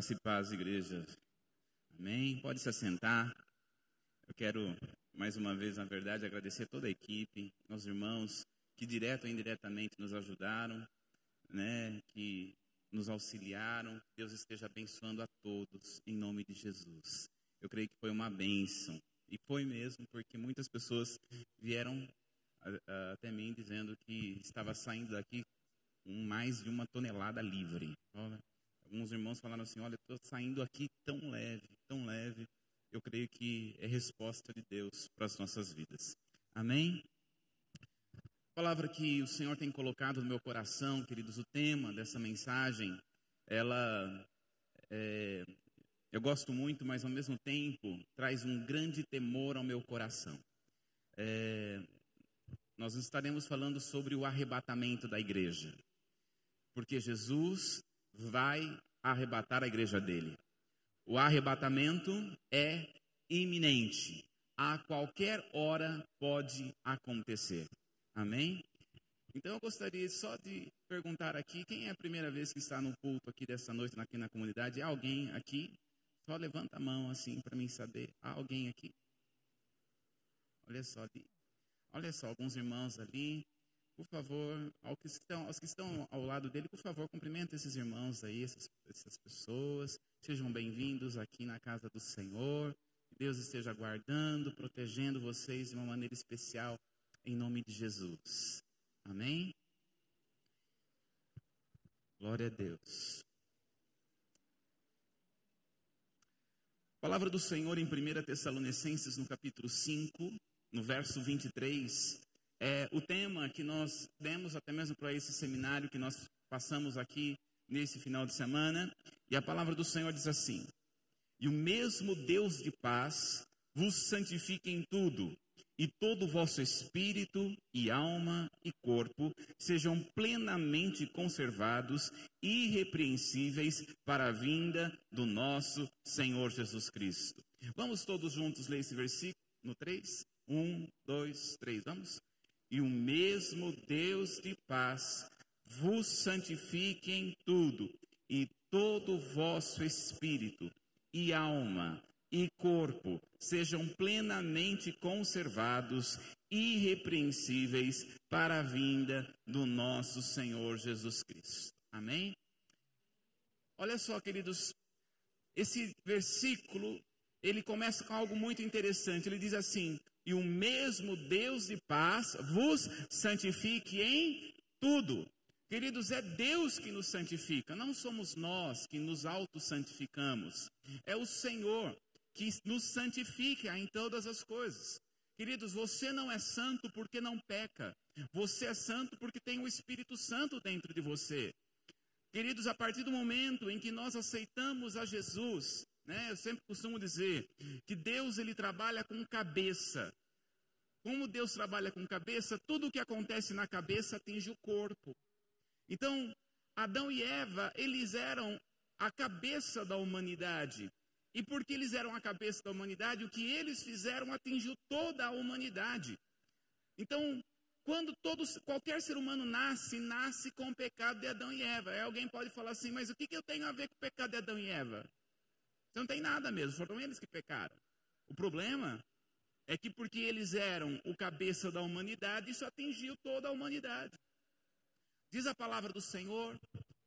Graça e paz, igreja. Amém? Pode se assentar. Eu quero, mais uma vez, na verdade, agradecer toda a equipe, aos irmãos que, direto ou indiretamente, nos ajudaram, né? que nos auxiliaram. Deus esteja abençoando a todos, em nome de Jesus. Eu creio que foi uma bênção. E foi mesmo, porque muitas pessoas vieram até mim dizendo que estava saindo daqui com mais de uma tonelada livre. Alguns irmãos falaram assim: Olha, estou saindo aqui tão leve, tão leve. Eu creio que é resposta de Deus para as nossas vidas. Amém? A palavra que o Senhor tem colocado no meu coração, queridos, o tema dessa mensagem, ela é, eu gosto muito, mas ao mesmo tempo traz um grande temor ao meu coração. É, nós estaremos falando sobre o arrebatamento da igreja, porque Jesus vai arrebatar a igreja dele. O arrebatamento é iminente. A qualquer hora pode acontecer. Amém? Então eu gostaria só de perguntar aqui, quem é a primeira vez que está no culto aqui dessa noite aqui na comunidade? Há alguém aqui? Só levanta a mão assim para mim saber. Há alguém aqui? Olha só, olha só, alguns irmãos ali por favor, que estão, aos que estão ao lado dele, por favor, cumprimente esses irmãos aí, essas, essas pessoas. Sejam bem-vindos aqui na casa do Senhor. Que Deus esteja guardando, protegendo vocês de uma maneira especial, em nome de Jesus. Amém? Glória a Deus. Palavra do Senhor em 1 Tessalonicenses, no capítulo 5, no verso 23, é, o tema que nós demos até mesmo para esse seminário que nós passamos aqui nesse final de semana, e a palavra do Senhor diz assim: E o mesmo Deus de paz vos santifique em tudo, e todo o vosso espírito e alma e corpo sejam plenamente conservados, irrepreensíveis para a vinda do nosso Senhor Jesus Cristo. Vamos todos juntos ler esse versículo no 3? 1, 2, 3, vamos? E o mesmo Deus de paz vos santifique em tudo, e todo o vosso espírito e alma e corpo sejam plenamente conservados, irrepreensíveis para a vinda do nosso Senhor Jesus Cristo. Amém? Olha só, queridos, esse versículo, ele começa com algo muito interessante. Ele diz assim: e o mesmo Deus de paz vos santifique em tudo. Queridos, é Deus que nos santifica, não somos nós que nos auto-santificamos. É o Senhor que nos santifica em todas as coisas. Queridos, você não é santo porque não peca. Você é santo porque tem o Espírito Santo dentro de você. Queridos, a partir do momento em que nós aceitamos a Jesus, né, eu sempre costumo dizer que Deus ele trabalha com cabeça. Como Deus trabalha com cabeça, tudo o que acontece na cabeça atinge o corpo. Então, Adão e Eva, eles eram a cabeça da humanidade. E porque eles eram a cabeça da humanidade, o que eles fizeram atingiu toda a humanidade. Então, quando todos, qualquer ser humano nasce, nasce com o pecado de Adão e Eva. Aí alguém pode falar assim, mas o que, que eu tenho a ver com o pecado de Adão e Eva? Você não tem nada mesmo, foram eles que pecaram. O problema é que porque eles eram o cabeça da humanidade, isso atingiu toda a humanidade. Diz a palavra do Senhor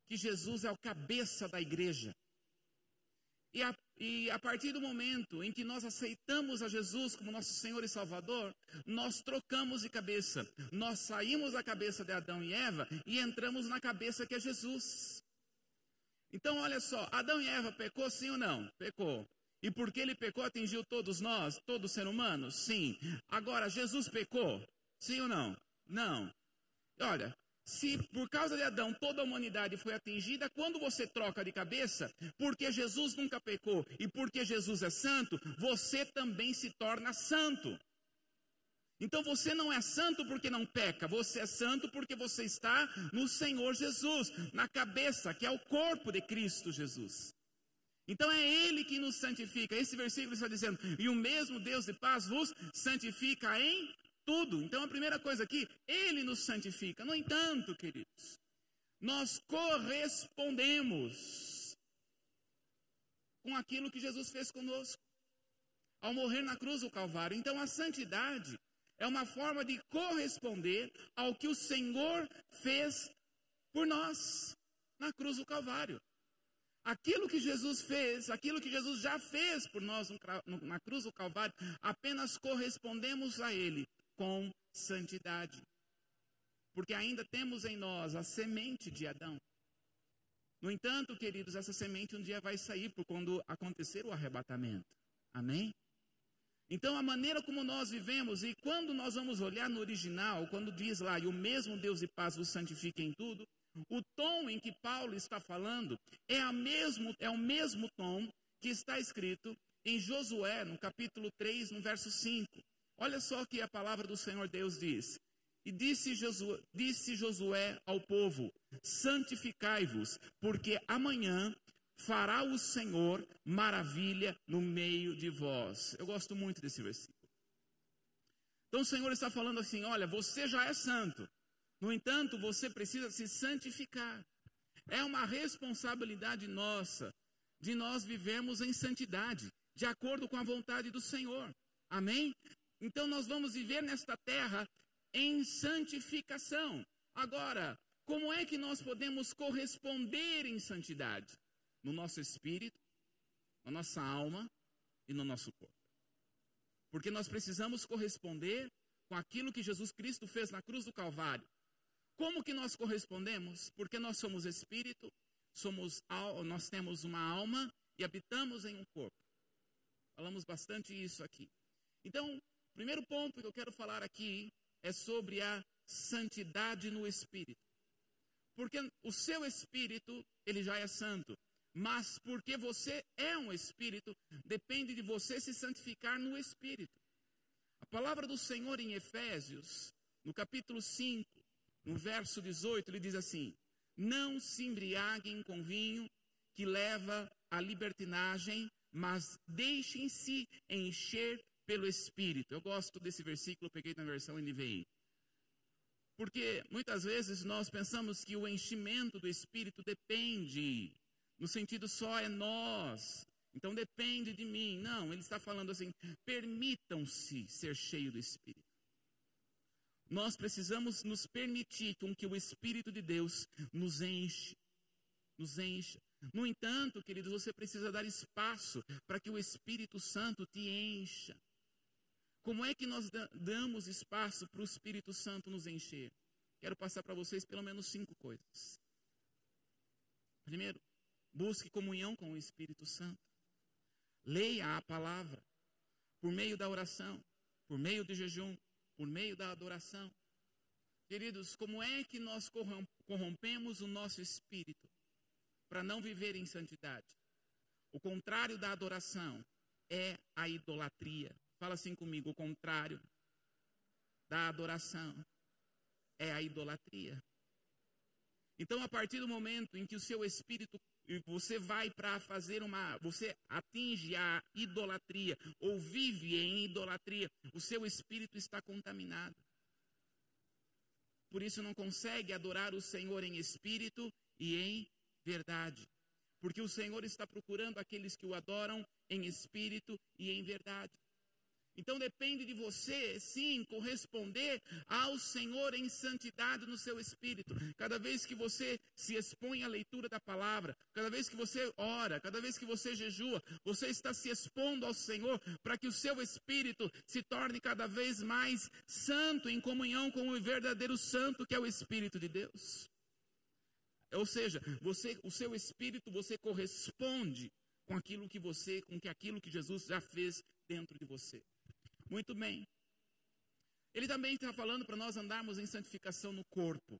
que Jesus é o cabeça da igreja. E a, e a, partir do momento em que nós aceitamos a Jesus como nosso Senhor e Salvador, nós trocamos de cabeça. Nós saímos da cabeça de Adão e Eva e entramos na cabeça que é Jesus. Então, olha só, Adão e Eva pecou sim ou não? Pecou. E porque ele pecou, atingiu todos nós, todo ser humano? Sim. Agora, Jesus pecou? Sim ou não? Não. Olha, se por causa de Adão toda a humanidade foi atingida, quando você troca de cabeça, porque Jesus nunca pecou e porque Jesus é santo, você também se torna santo. Então você não é santo porque não peca, você é santo porque você está no Senhor Jesus, na cabeça, que é o corpo de Cristo Jesus. Então é Ele que nos santifica. Esse versículo está dizendo: e o mesmo Deus de paz vos santifica em tudo. Então a primeira coisa aqui, Ele nos santifica. No entanto, queridos, nós correspondemos. com aquilo que Jesus fez conosco, ao morrer na cruz do Calvário. Então, a santidade é uma forma de corresponder ao que o Senhor fez por nós na cruz do Calvário. Aquilo que Jesus fez, aquilo que Jesus já fez por nós na cruz do Calvário, apenas correspondemos a Ele com santidade. Porque ainda temos em nós a semente de Adão. No entanto, queridos, essa semente um dia vai sair por quando acontecer o arrebatamento. Amém? Então, a maneira como nós vivemos, e quando nós vamos olhar no original, quando diz lá, e o mesmo Deus e paz vos santifique em tudo, o tom em que Paulo está falando é, a mesmo, é o mesmo tom que está escrito em Josué, no capítulo 3, no verso 5. Olha só que a palavra do Senhor Deus diz. E disse Josué, disse Josué ao povo: Santificai-vos, porque amanhã fará o Senhor maravilha no meio de vós. Eu gosto muito desse versículo. Então o Senhor está falando assim: olha, você já é santo. No entanto, você precisa se santificar. É uma responsabilidade nossa de nós vivemos em santidade, de acordo com a vontade do Senhor. Amém? Então nós vamos viver nesta terra em santificação. Agora, como é que nós podemos corresponder em santidade? No nosso espírito, na nossa alma e no nosso corpo. Porque nós precisamos corresponder com aquilo que Jesus Cristo fez na cruz do Calvário. Como que nós correspondemos? Porque nós somos espírito, somos nós temos uma alma e habitamos em um corpo. Falamos bastante isso aqui. Então, o primeiro ponto que eu quero falar aqui é sobre a santidade no espírito. Porque o seu espírito, ele já é santo, mas porque você é um espírito, depende de você se santificar no espírito. A palavra do Senhor em Efésios, no capítulo 5, no verso 18, ele diz assim: Não se embriaguem com vinho que leva à libertinagem, mas deixem-se encher pelo Espírito. Eu gosto desse versículo, peguei na versão NVI. Porque muitas vezes nós pensamos que o enchimento do Espírito depende, no sentido só é nós, então depende de mim. Não, ele está falando assim: permitam-se ser cheio do Espírito. Nós precisamos nos permitir com que o Espírito de Deus nos enche, nos encha. No entanto, queridos, você precisa dar espaço para que o Espírito Santo te encha. Como é que nós damos espaço para o Espírito Santo nos encher? Quero passar para vocês pelo menos cinco coisas. Primeiro, busque comunhão com o Espírito Santo. Leia a palavra por meio da oração, por meio do jejum, por meio da adoração. Queridos, como é que nós corrompemos o nosso espírito para não viver em santidade? O contrário da adoração é a idolatria. Fala assim comigo: o contrário da adoração é a idolatria. Então, a partir do momento em que o seu espírito você vai para fazer uma, você atinge a idolatria ou vive em idolatria, o seu espírito está contaminado. Por isso não consegue adorar o Senhor em espírito e em verdade. Porque o Senhor está procurando aqueles que o adoram em espírito e em verdade. Então depende de você, sim, corresponder ao Senhor em santidade no seu espírito. Cada vez que você se expõe à leitura da palavra, cada vez que você ora, cada vez que você jejua, você está se expondo ao Senhor para que o seu espírito se torne cada vez mais santo em comunhão com o verdadeiro santo que é o espírito de Deus. Ou seja, você, o seu espírito, você corresponde com aquilo que você, com que aquilo que Jesus já fez dentro de você. Muito bem. Ele também está falando para nós andarmos em santificação no corpo.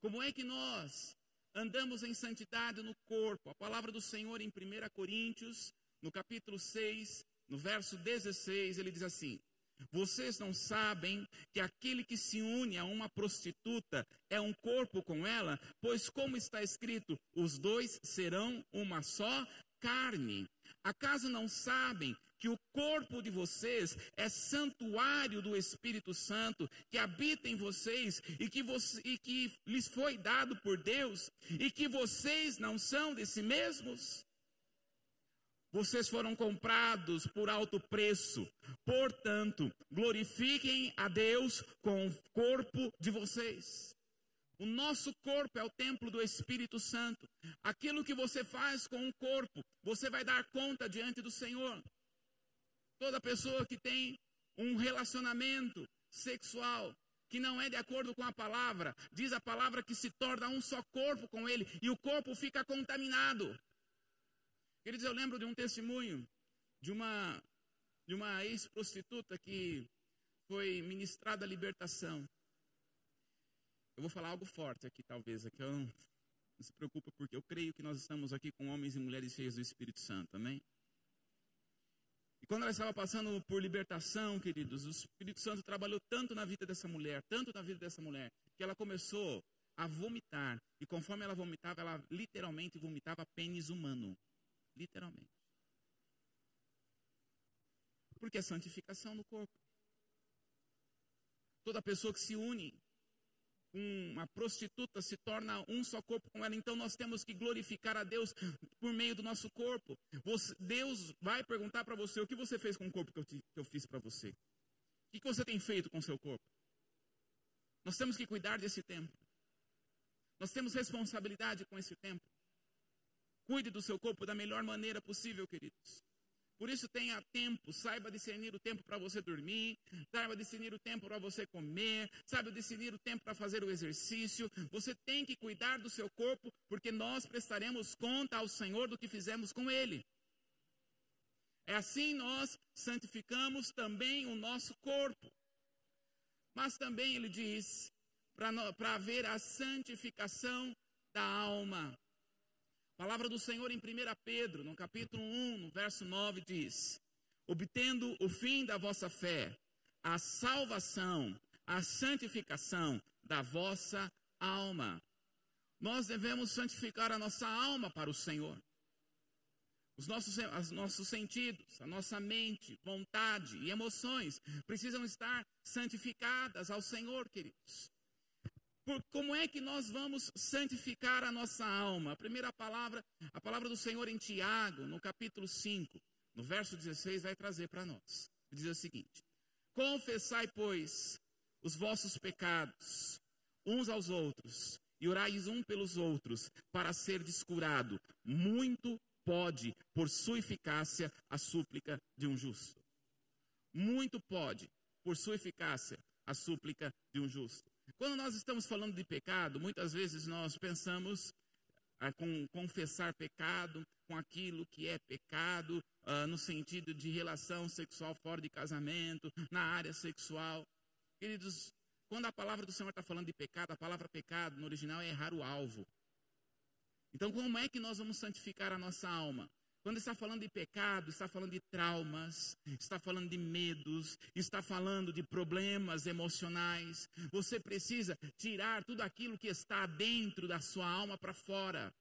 Como é que nós andamos em santidade no corpo? A palavra do Senhor em 1 Coríntios, no capítulo 6, no verso 16, ele diz assim: Vocês não sabem que aquele que se une a uma prostituta é um corpo com ela? Pois, como está escrito, os dois serão uma só carne. Acaso não sabem que o corpo de vocês é santuário do Espírito Santo que habita em vocês e que, você, e que lhes foi dado por Deus e que vocês não são de si mesmos? Vocês foram comprados por alto preço. Portanto, glorifiquem a Deus com o corpo de vocês. O nosso corpo é o templo do Espírito Santo. Aquilo que você faz com o corpo, você vai dar conta diante do Senhor. Toda pessoa que tem um relacionamento sexual que não é de acordo com a palavra, diz a palavra que se torna um só corpo com ele e o corpo fica contaminado. Queridos, eu lembro de um testemunho de uma, de uma ex-prostituta que foi ministrada a libertação. Eu vou falar algo forte aqui, talvez, aqui eu não, não se preocupa, porque eu creio que nós estamos aqui com homens e mulheres cheios do Espírito Santo, amém? E quando ela estava passando por libertação, queridos, o Espírito Santo trabalhou tanto na vida dessa mulher, tanto na vida dessa mulher, que ela começou a vomitar. E conforme ela vomitava, ela literalmente vomitava pênis humano. Literalmente. Porque é santificação no corpo. Toda pessoa que se une uma prostituta se torna um só corpo com ela, então nós temos que glorificar a Deus por meio do nosso corpo. Você, Deus vai perguntar para você: o que você fez com o corpo que eu, te, que eu fiz para você? O que, que você tem feito com o seu corpo? Nós temos que cuidar desse tempo. Nós temos responsabilidade com esse tempo. Cuide do seu corpo da melhor maneira possível, queridos. Por isso tenha tempo, saiba discernir o tempo para você dormir, saiba discernir o tempo para você comer, saiba discernir o tempo para fazer o exercício. Você tem que cuidar do seu corpo, porque nós prestaremos conta ao Senhor do que fizemos com ele. É assim nós santificamos também o nosso corpo. Mas também ele diz para haver a santificação da alma. A palavra do Senhor em 1 Pedro, no capítulo 1, no verso 9, diz: Obtendo o fim da vossa fé, a salvação, a santificação da vossa alma. Nós devemos santificar a nossa alma para o Senhor. Os nossos, os nossos sentidos, a nossa mente, vontade e emoções precisam estar santificadas ao Senhor, queridos. Por, como é que nós vamos santificar a nossa alma? A primeira palavra, a palavra do Senhor em Tiago, no capítulo 5, no verso 16, vai trazer para nós. Diz o seguinte: Confessai, pois, os vossos pecados uns aos outros, e orais um pelos outros, para ser descurado. Muito pode, por sua eficácia, a súplica de um justo. Muito pode, por sua eficácia, a súplica de um justo. Quando nós estamos falando de pecado, muitas vezes nós pensamos ah, com confessar pecado, com aquilo que é pecado, ah, no sentido de relação sexual fora de casamento, na área sexual. Queridos, quando a palavra do Senhor está falando de pecado, a palavra pecado no original é errar o alvo. Então, como é que nós vamos santificar a nossa alma? Quando está falando de pecado, está falando de traumas, está falando de medos, está falando de problemas emocionais. Você precisa tirar tudo aquilo que está dentro da sua alma para fora.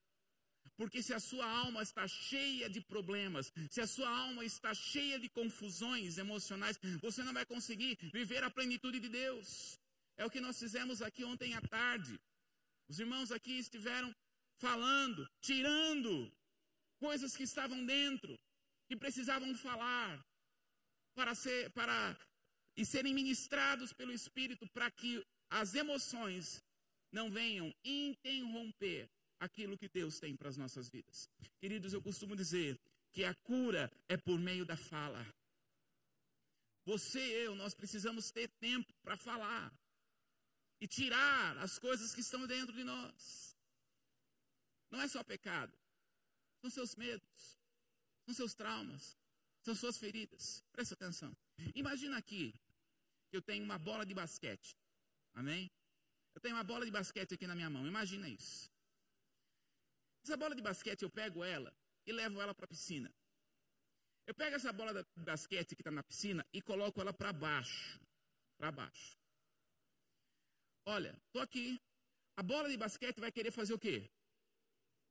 Porque se a sua alma está cheia de problemas, se a sua alma está cheia de confusões emocionais, você não vai conseguir viver a plenitude de Deus. É o que nós fizemos aqui ontem à tarde. Os irmãos aqui estiveram falando, tirando coisas que estavam dentro, que precisavam falar, para, ser, para e serem ministrados pelo Espírito, para que as emoções não venham interromper aquilo que Deus tem para as nossas vidas. Queridos, eu costumo dizer que a cura é por meio da fala. Você e eu, nós precisamos ter tempo para falar e tirar as coisas que estão dentro de nós. Não é só pecado, são seus medos, são seus traumas, são suas feridas. Presta atenção. Imagina aqui que eu tenho uma bola de basquete. Amém? Eu tenho uma bola de basquete aqui na minha mão. Imagina isso. Essa bola de basquete, eu pego ela e levo ela para a piscina. Eu pego essa bola de basquete que está na piscina e coloco ela para baixo. Para baixo. Olha, estou aqui. A bola de basquete vai querer fazer o quê?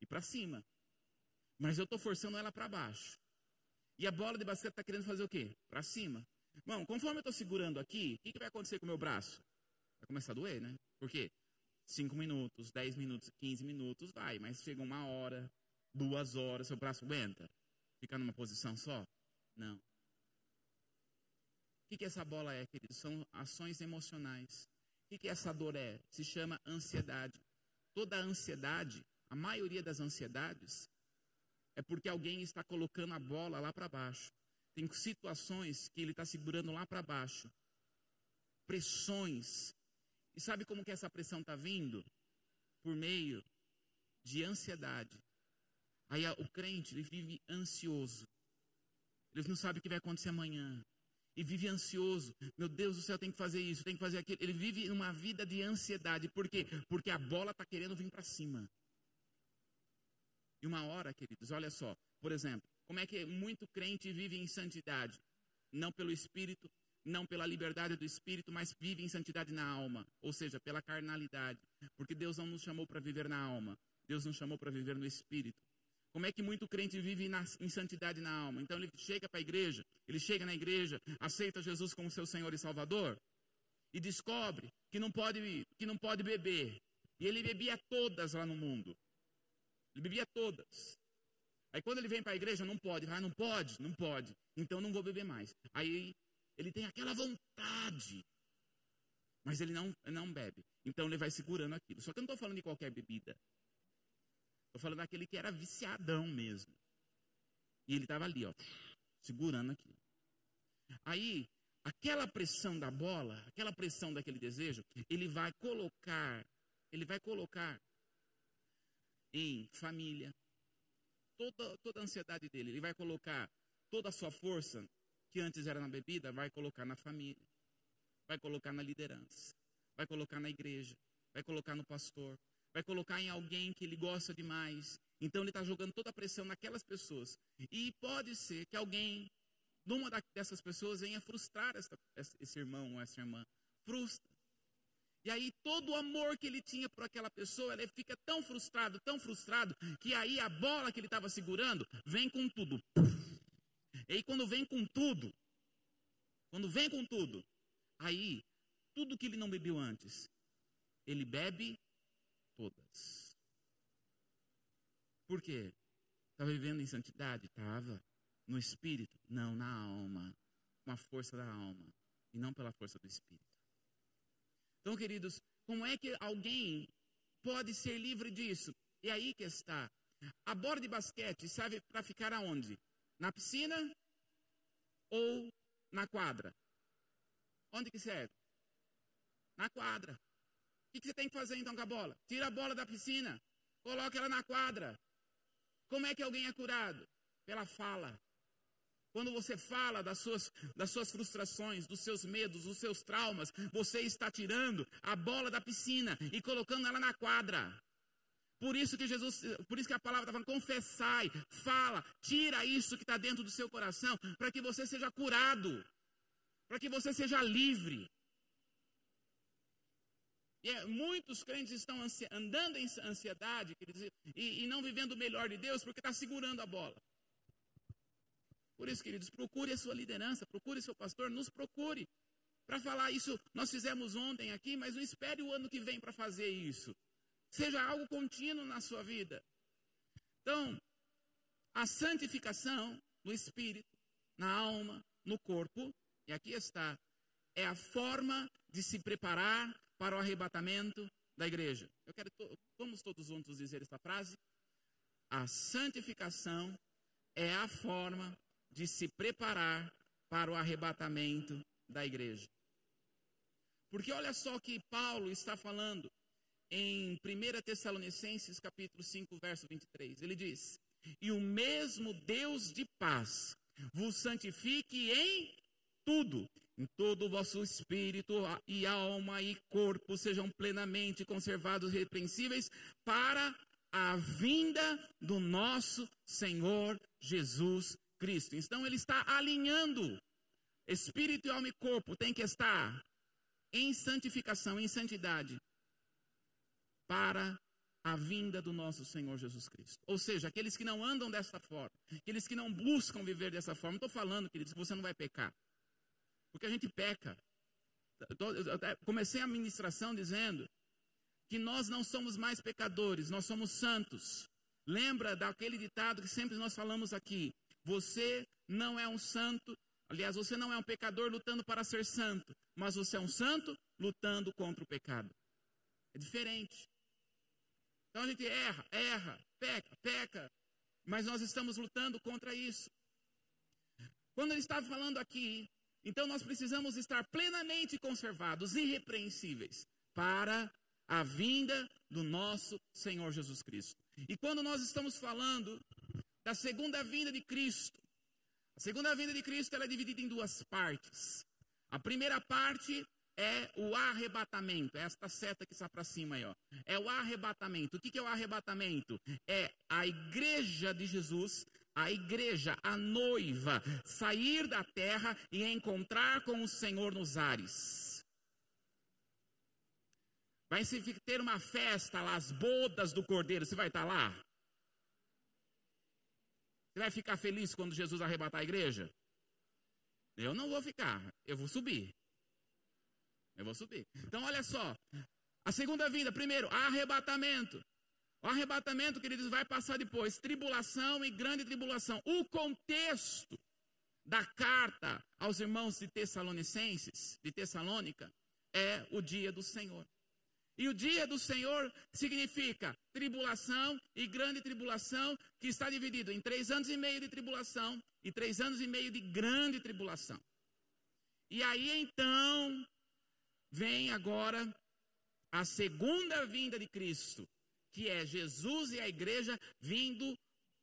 Ir para cima. Mas eu estou forçando ela para baixo. E a bola de basquete está querendo fazer o quê? Para cima. Bom, conforme eu estou segurando aqui, o que, que, vai acontecer com o meu braço? Vai começar a doer, né? Por quê? 5 minutos, 10 minutos, 15 minutos, vai. Mas chega uma hora, duas horas, seu braço aguenta. Ficar numa posição só? Não. O que, que essa bola é, querido? São ações emocionais. O que, que essa dor é? Se chama ansiedade. Toda ansiedade, a maioria das ansiedades, é porque alguém está colocando a bola lá para baixo. Tem situações que ele está segurando lá para baixo. Pressões. E sabe como que essa pressão está vindo? Por meio de ansiedade. Aí o crente, ele vive ansioso. Ele não sabe o que vai acontecer amanhã. E vive ansioso. Meu Deus do céu, tem que fazer isso, tem que fazer aquilo. Ele vive uma vida de ansiedade. Por quê? Porque a bola está querendo vir para cima. E uma hora, queridos, olha só. Por exemplo, como é que muito crente vive em santidade? Não pelo Espírito, não pela liberdade do Espírito, mas vive em santidade na alma. Ou seja, pela carnalidade. Porque Deus não nos chamou para viver na alma. Deus nos chamou para viver no Espírito. Como é que muito crente vive na, em santidade na alma? Então ele chega para a igreja, ele chega na igreja, aceita Jesus como seu Senhor e Salvador e descobre que não pode, que não pode beber. E ele bebia todas lá no mundo. Ele bebia todas. Aí quando ele vem para a igreja, não pode. Ah, não pode? Não pode. Então não vou beber mais. Aí ele tem aquela vontade. Mas ele não, não bebe. Então ele vai segurando aquilo. Só que eu não estou falando de qualquer bebida. Estou falando daquele que era viciadão mesmo. E ele estava ali, ó, segurando aquilo. Aí, aquela pressão da bola, aquela pressão daquele desejo, ele vai colocar, ele vai colocar em família, toda, toda a ansiedade dele, ele vai colocar toda a sua força, que antes era na bebida, vai colocar na família, vai colocar na liderança, vai colocar na igreja, vai colocar no pastor, vai colocar em alguém que ele gosta demais. Então ele está jogando toda a pressão naquelas pessoas. E pode ser que alguém, numa dessas pessoas, venha frustrar essa, esse irmão ou essa irmã. Frustra. E aí todo o amor que ele tinha por aquela pessoa, ele fica tão frustrado, tão frustrado, que aí a bola que ele estava segurando vem com tudo. E aí quando vem com tudo, quando vem com tudo, aí tudo que ele não bebeu antes, ele bebe todas. Por quê? Estava vivendo em santidade? Estava. No espírito? Não, na alma. Com a força da alma. E não pela força do espírito. Então, queridos, como é que alguém pode ser livre disso? E aí que está. A bola de basquete serve para ficar aonde? Na piscina ou na quadra? Onde que serve? Na quadra. O que você tem que fazer então com a bola? Tira a bola da piscina, coloca ela na quadra. Como é que alguém é curado? Pela fala. Quando você fala das suas, das suas frustrações, dos seus medos, dos seus traumas, você está tirando a bola da piscina e colocando ela na quadra. Por isso que Jesus, por isso que a palavra está falando, confessai, fala, tira isso que está dentro do seu coração, para que você seja curado, para que você seja livre. E é, muitos crentes estão andando em ansiedade e, e não vivendo o melhor de Deus porque está segurando a bola. Por isso, queridos, procure a sua liderança, procure seu pastor, nos procure. Para falar isso, nós fizemos ontem aqui, mas não espere o ano que vem para fazer isso. Seja algo contínuo na sua vida. Então, a santificação no espírito, na alma, no corpo, e aqui está, é a forma de se preparar para o arrebatamento da igreja. Eu quero, vamos todos juntos dizer esta frase? A santificação é a forma de se preparar para o arrebatamento da igreja. Porque olha só que Paulo está falando em 1 Tessalonicenses capítulo 5, verso 23. Ele diz: "E o mesmo Deus de paz vos santifique em tudo, em todo o vosso espírito e alma e corpo sejam plenamente conservados irrepreensíveis para a vinda do nosso Senhor Jesus Cristo. Então ele está alinhando espírito, alma e corpo tem que estar em santificação, em santidade para a vinda do nosso Senhor Jesus Cristo. Ou seja, aqueles que não andam dessa forma, aqueles que não buscam viver dessa forma, estou falando, queridos, que você não vai pecar. Porque a gente peca. Comecei a ministração dizendo que nós não somos mais pecadores, nós somos santos. Lembra daquele ditado que sempre nós falamos aqui: Você não é um santo, aliás, você não é um pecador lutando para ser santo, mas você é um santo lutando contra o pecado. É diferente. Então a gente erra, erra, peca, peca, mas nós estamos lutando contra isso. Quando ele está falando aqui, então nós precisamos estar plenamente conservados, irrepreensíveis, para a vinda do nosso Senhor Jesus Cristo. E quando nós estamos falando da segunda vinda de Cristo, a segunda vinda de Cristo ela é dividida em duas partes. A primeira parte é o arrebatamento. É esta seta que está para cima aí, ó. É o arrebatamento. O que, que é o arrebatamento? É a igreja de Jesus, a igreja, a noiva, sair da terra e encontrar com o Senhor nos ares. Vai ter uma festa lá, as bodas do cordeiro. Você vai estar lá? Você vai ficar feliz quando Jesus arrebatar a igreja? Eu não vou ficar, eu vou subir. Eu vou subir. Então, olha só. A segunda vinda, primeiro, arrebatamento. O arrebatamento, queridos, vai passar depois. Tribulação e grande tribulação. O contexto da carta aos irmãos de Tessalonicenses, de Tessalônica, é o dia do Senhor. E o dia do Senhor significa tribulação e grande tribulação, que está dividido em três anos e meio de tribulação e três anos e meio de grande tribulação. E aí então vem agora a segunda vinda de Cristo, que é Jesus e a igreja vindo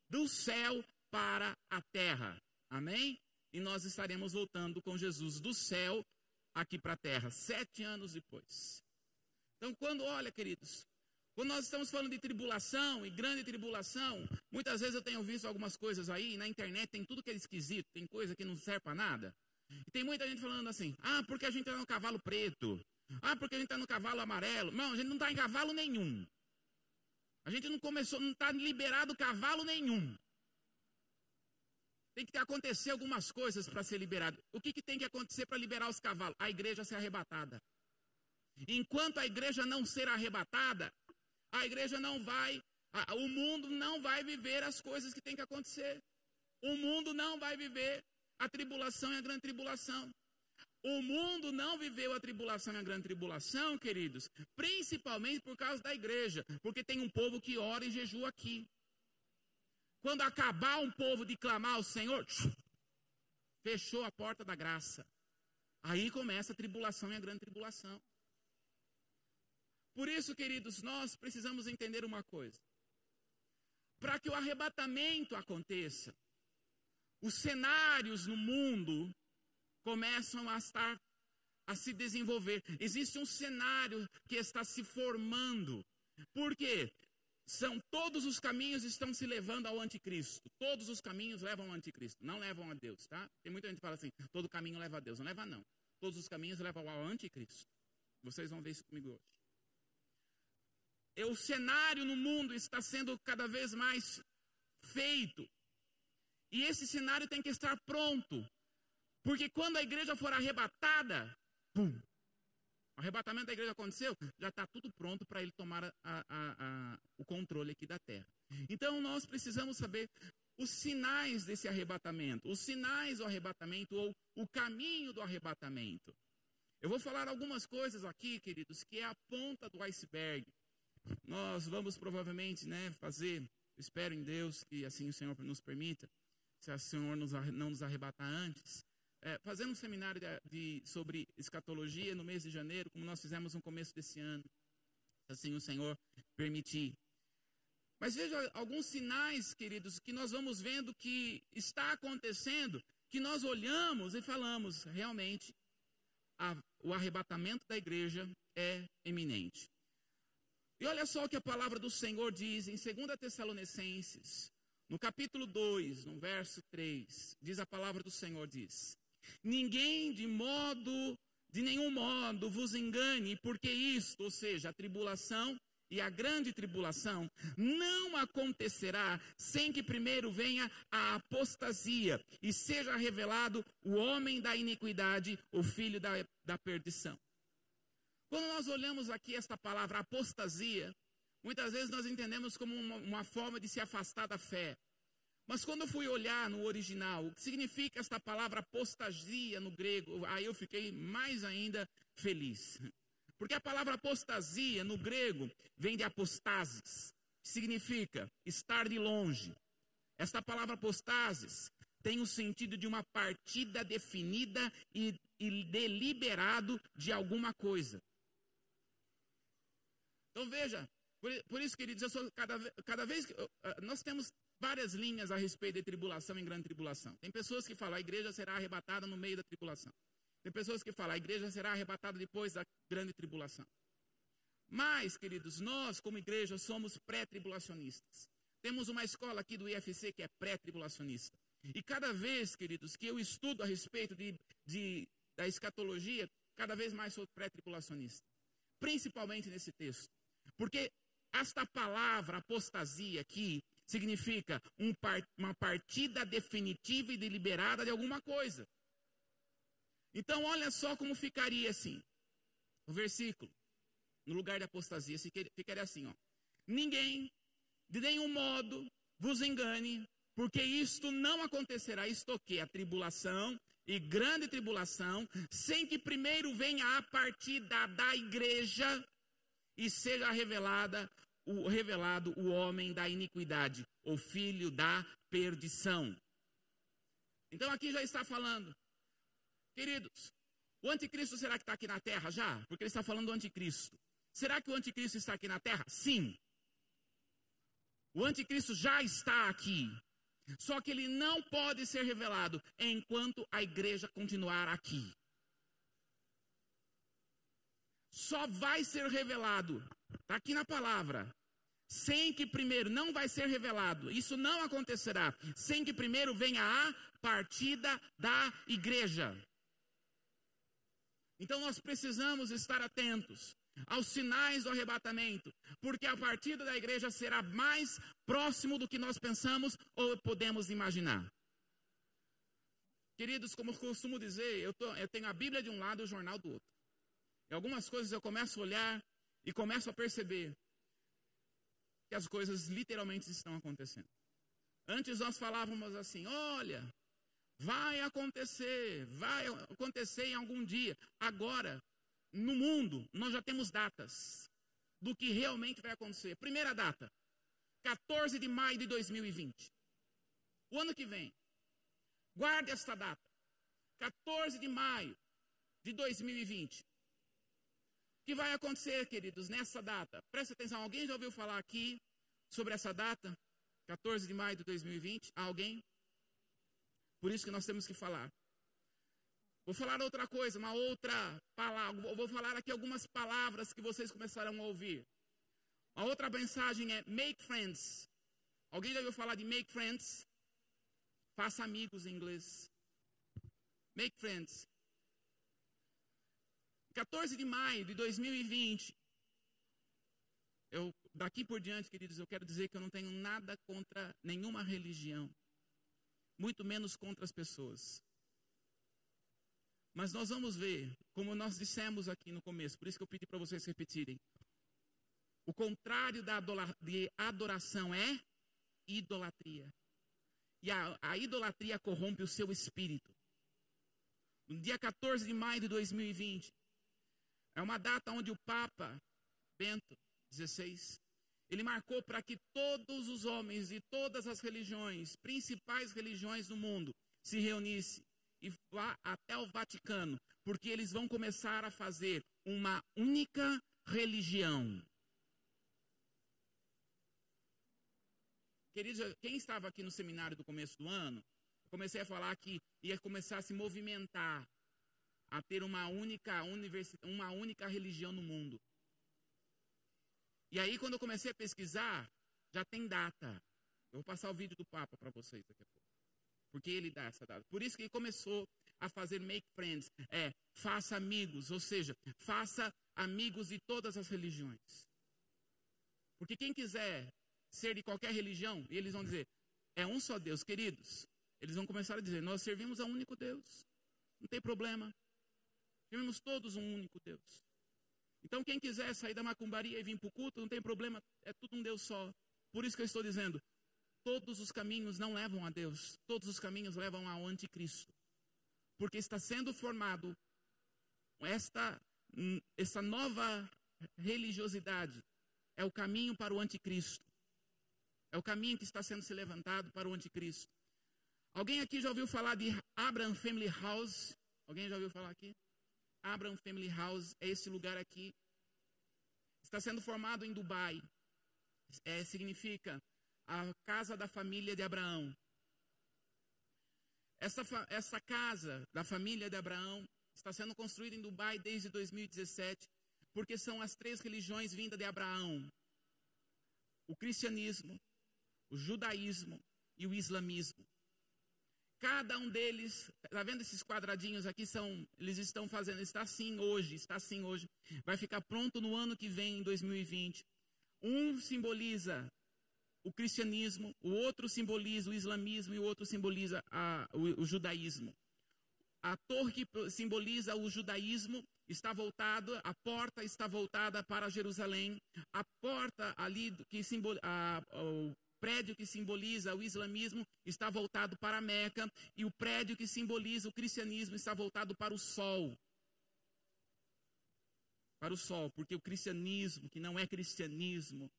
do céu para a terra. Amém? E nós estaremos voltando com Jesus do céu aqui para a terra, sete anos depois. Então, quando, olha, queridos, quando nós estamos falando de tribulação e grande tribulação, muitas vezes eu tenho visto algumas coisas aí, na internet tem tudo que é esquisito, tem coisa que não serve para nada. E tem muita gente falando assim: ah, porque a gente está no cavalo preto. Ah, porque a gente está no cavalo amarelo. Não, a gente não está em cavalo nenhum. A gente não começou, não está liberado cavalo nenhum. Tem que acontecer algumas coisas para ser liberado. O que, que tem que acontecer para liberar os cavalos? A igreja ser arrebatada. Enquanto a igreja não ser arrebatada, a igreja não vai, a, o mundo não vai viver as coisas que tem que acontecer. O mundo não vai viver a tribulação e a grande tribulação. O mundo não viveu a tribulação e a grande tribulação, queridos, principalmente por causa da igreja, porque tem um povo que ora e jejua aqui. Quando acabar um povo de clamar ao Senhor, fechou a porta da graça. Aí começa a tribulação e a grande tribulação. Por isso, queridos, nós precisamos entender uma coisa. Para que o arrebatamento aconteça, os cenários no mundo começam a estar a se desenvolver. Existe um cenário que está se formando. Por quê? São todos os caminhos estão se levando ao anticristo. Todos os caminhos levam ao anticristo, não levam a Deus, tá? Tem muita gente que fala assim: todo caminho leva a Deus. Não leva não. Todos os caminhos levam ao anticristo. Vocês vão ver isso comigo hoje. E o cenário no mundo está sendo cada vez mais feito. E esse cenário tem que estar pronto. Porque quando a igreja for arrebatada, pum, o arrebatamento da igreja aconteceu, já está tudo pronto para ele tomar a, a, a, o controle aqui da terra. Então nós precisamos saber os sinais desse arrebatamento, os sinais do arrebatamento ou o caminho do arrebatamento. Eu vou falar algumas coisas aqui, queridos, que é a ponta do iceberg. Nós vamos provavelmente né, fazer, espero em Deus que assim o Senhor nos permita, se o Senhor nos, não nos arrebatar antes, é, fazendo um seminário de, de, sobre escatologia no mês de janeiro, como nós fizemos no começo desse ano, se assim o Senhor permitir. Mas veja alguns sinais, queridos, que nós vamos vendo que está acontecendo, que nós olhamos e falamos, realmente, a, o arrebatamento da igreja é eminente. E olha só o que a palavra do Senhor diz em 2 Tessalonicenses, no capítulo 2, no verso 3, diz a palavra do Senhor diz: Ninguém de modo de nenhum modo vos engane, porque isto, ou seja, a tribulação e a grande tribulação, não acontecerá sem que primeiro venha a apostasia e seja revelado o homem da iniquidade, o filho da, da perdição. Quando nós olhamos aqui esta palavra apostasia, muitas vezes nós entendemos como uma, uma forma de se afastar da fé. Mas quando eu fui olhar no original, o que significa esta palavra apostasia no grego, aí eu fiquei mais ainda feliz. Porque a palavra apostasia no grego vem de apostasis, significa estar de longe. Esta palavra apostasis tem o sentido de uma partida definida e, e deliberado de alguma coisa. Então veja, por, por isso, queridos, eu sou cada, cada vez que nós temos várias linhas a respeito de tribulação e grande tribulação. Tem pessoas que falam a igreja será arrebatada no meio da tribulação. Tem pessoas que falam a igreja será arrebatada depois da grande tribulação. Mas, queridos, nós como igreja somos pré-tribulacionistas. Temos uma escola aqui do IFC que é pré-tribulacionista. E cada vez, queridos, que eu estudo a respeito de, de da escatologia, cada vez mais sou pré-tribulacionista. Principalmente nesse texto. Porque esta palavra apostasia aqui significa um par, uma partida definitiva e deliberada de alguma coisa. Então, olha só como ficaria assim. O versículo, no lugar de apostasia, ficaria assim: ó. Ninguém, de nenhum modo, vos engane, porque isto não acontecerá, isto que? A tribulação e grande tribulação, sem que primeiro venha a partida da igreja e seja revelada o revelado o homem da iniquidade, o filho da perdição. Então aqui já está falando, queridos, o anticristo será que está aqui na terra já? Porque ele está falando do anticristo. Será que o anticristo está aqui na terra? Sim. O anticristo já está aqui. Só que ele não pode ser revelado enquanto a igreja continuar aqui. Só vai ser revelado, está aqui na palavra, sem que primeiro, não vai ser revelado, isso não acontecerá, sem que primeiro venha a partida da igreja. Então nós precisamos estar atentos aos sinais do arrebatamento, porque a partida da igreja será mais próximo do que nós pensamos ou podemos imaginar. Queridos, como costumo dizer, eu, tô, eu tenho a Bíblia de um lado e o jornal do outro. E algumas coisas eu começo a olhar e começo a perceber que as coisas literalmente estão acontecendo. Antes nós falávamos assim: olha, vai acontecer, vai acontecer em algum dia. Agora, no mundo, nós já temos datas do que realmente vai acontecer. Primeira data, 14 de maio de 2020. O ano que vem. Guarde esta data. 14 de maio de 2020. Que vai acontecer, queridos, nessa data? Presta atenção, alguém já ouviu falar aqui sobre essa data? 14 de maio de 2020? Alguém? Por isso que nós temos que falar. Vou falar outra coisa, uma outra palavra. Vou falar aqui algumas palavras que vocês começarão a ouvir. A outra mensagem é make friends. Alguém já ouviu falar de make friends? Faça amigos em inglês. Make friends. 14 de maio de 2020. Eu, daqui por diante, queridos, eu quero dizer que eu não tenho nada contra nenhuma religião, muito menos contra as pessoas. Mas nós vamos ver, como nós dissemos aqui no começo, por isso que eu pedi para vocês repetirem. O contrário da de adoração é idolatria. E a, a idolatria corrompe o seu espírito. No dia 14 de maio de 2020, é uma data onde o Papa Bento XVI, ele marcou para que todos os homens de todas as religiões, principais religiões do mundo, se reunissem e vá até o Vaticano, porque eles vão começar a fazer uma única religião. Queridos, quem estava aqui no seminário do começo do ano, comecei a falar que ia começar a se movimentar, a ter uma única, uma única religião no mundo. E aí, quando eu comecei a pesquisar, já tem data. Eu vou passar o vídeo do Papa para vocês daqui a pouco. Porque ele dá essa data. Por isso que ele começou a fazer make friends. É, faça amigos, ou seja, faça amigos de todas as religiões. Porque quem quiser ser de qualquer religião, eles vão dizer, é um só Deus, queridos. Eles vão começar a dizer, nós servimos a um único Deus. Não tem problema. Servimos todos um único Deus. Então, quem quiser sair da macumbaria e vir para o culto, não tem problema, é tudo um Deus só. Por isso que eu estou dizendo, todos os caminhos não levam a Deus, todos os caminhos levam ao anticristo. Porque está sendo formado esta, hum, essa nova religiosidade, é o caminho para o anticristo. É o caminho que está sendo se levantado para o anticristo. Alguém aqui já ouviu falar de Abraham Family House? Alguém já ouviu falar aqui? Abraham Family House é esse lugar aqui. Está sendo formado em Dubai. É, significa a casa da família de Abraão. Essa, essa casa da família de Abraão está sendo construída em Dubai desde 2017, porque são as três religiões vindas de Abraão: o cristianismo, o judaísmo e o islamismo. Cada um deles, tá vendo esses quadradinhos aqui são, eles estão fazendo, está assim hoje, está assim hoje. Vai ficar pronto no ano que vem, em 2020. Um simboliza o cristianismo, o outro simboliza o islamismo e o outro simboliza a, o, o judaísmo. A torre que simboliza o judaísmo está voltada, a porta está voltada para Jerusalém. A porta ali que simboliza prédio que simboliza o islamismo está voltado para Meca e o prédio que simboliza o cristianismo está voltado para o sol. Para o sol, porque o cristianismo, que não é cristianismo,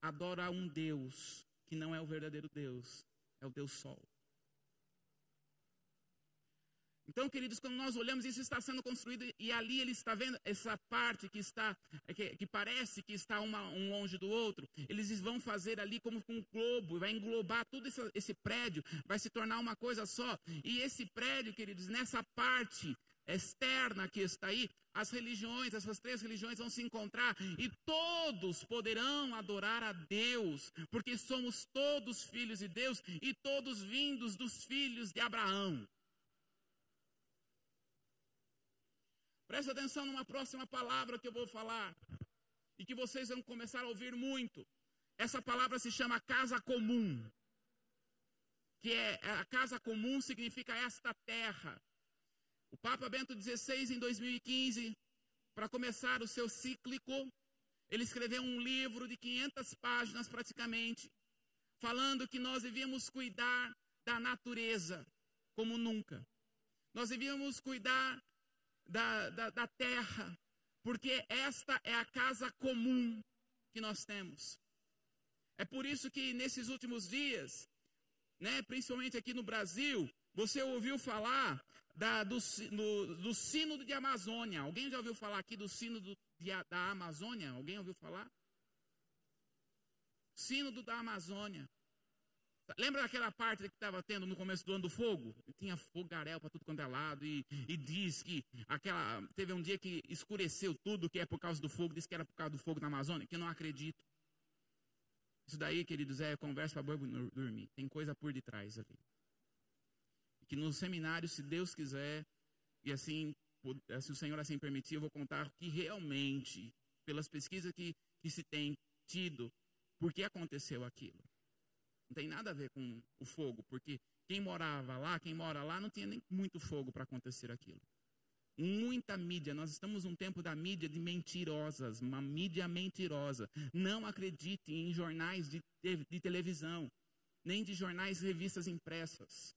adora um Deus que não é o verdadeiro Deus, é o Deus Sol. Então, queridos, quando nós olhamos, isso está sendo construído e ali ele está vendo essa parte que está, que, que parece que está uma, um longe do outro. Eles vão fazer ali como um globo, vai englobar todo esse, esse prédio, vai se tornar uma coisa só. E esse prédio, queridos, nessa parte externa que está aí, as religiões, essas três religiões vão se encontrar e todos poderão adorar a Deus, porque somos todos filhos de Deus e todos vindos dos filhos de Abraão. Preste atenção numa próxima palavra que eu vou falar e que vocês vão começar a ouvir muito. Essa palavra se chama casa comum. Que é a casa comum significa esta terra. O Papa Bento XVI, em 2015, para começar o seu cíclico, ele escreveu um livro de 500 páginas praticamente, falando que nós devíamos cuidar da natureza como nunca. Nós devíamos cuidar da, da, da terra, porque esta é a casa comum que nós temos. É por isso que nesses últimos dias, né, principalmente aqui no Brasil, você ouviu falar da, do, no, do de Amazônia. Alguém já ouviu falar aqui do sínodo de, da Amazônia? Alguém ouviu falar? Sínodo da Amazônia. Lembra daquela parte que estava tendo no começo do ano do fogo? Tinha fogaréu para tudo quanto é lado e, e, diz que aquela teve um dia que escureceu tudo que é por causa do fogo, diz que era por causa do fogo na Amazônia, que eu não acredito. Isso daí, queridos, é conversa para boi dormir. Tem coisa por detrás ali. Que no seminário, se Deus quiser, e assim, se o Senhor assim permitir, eu vou contar que realmente, pelas pesquisas que, que se tem tido, por que aconteceu aquilo. Não tem nada a ver com o fogo, porque quem morava lá, quem mora lá, não tinha nem muito fogo para acontecer aquilo. Muita mídia, nós estamos num tempo da mídia de mentirosas, uma mídia mentirosa. Não acredite em jornais de, de televisão, nem de jornais e revistas impressas.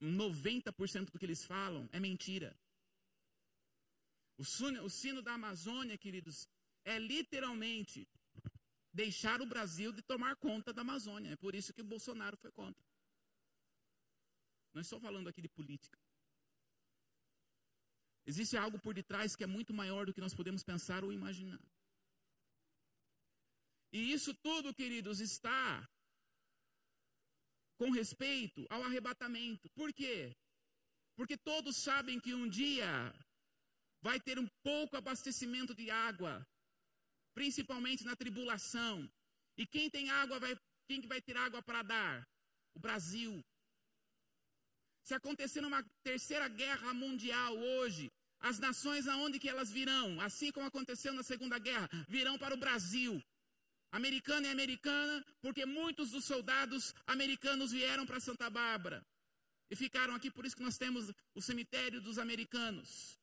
90% do que eles falam é mentira. O sino, o sino da Amazônia, queridos, é literalmente deixar o Brasil de tomar conta da Amazônia. É por isso que o Bolsonaro foi contra. Não estou falando aqui de política. Existe algo por detrás que é muito maior do que nós podemos pensar ou imaginar. E isso tudo, queridos, está com respeito ao arrebatamento. Por quê? Porque todos sabem que um dia vai ter um pouco abastecimento de água principalmente na tribulação. E quem tem água vai, quem que vai ter água para dar? O Brasil. Se acontecer uma terceira guerra mundial hoje, as nações aonde que elas virão? Assim como aconteceu na Segunda Guerra, virão para o Brasil. Americana e americana, porque muitos dos soldados americanos vieram para Santa Bárbara e ficaram aqui, por isso que nós temos o cemitério dos americanos.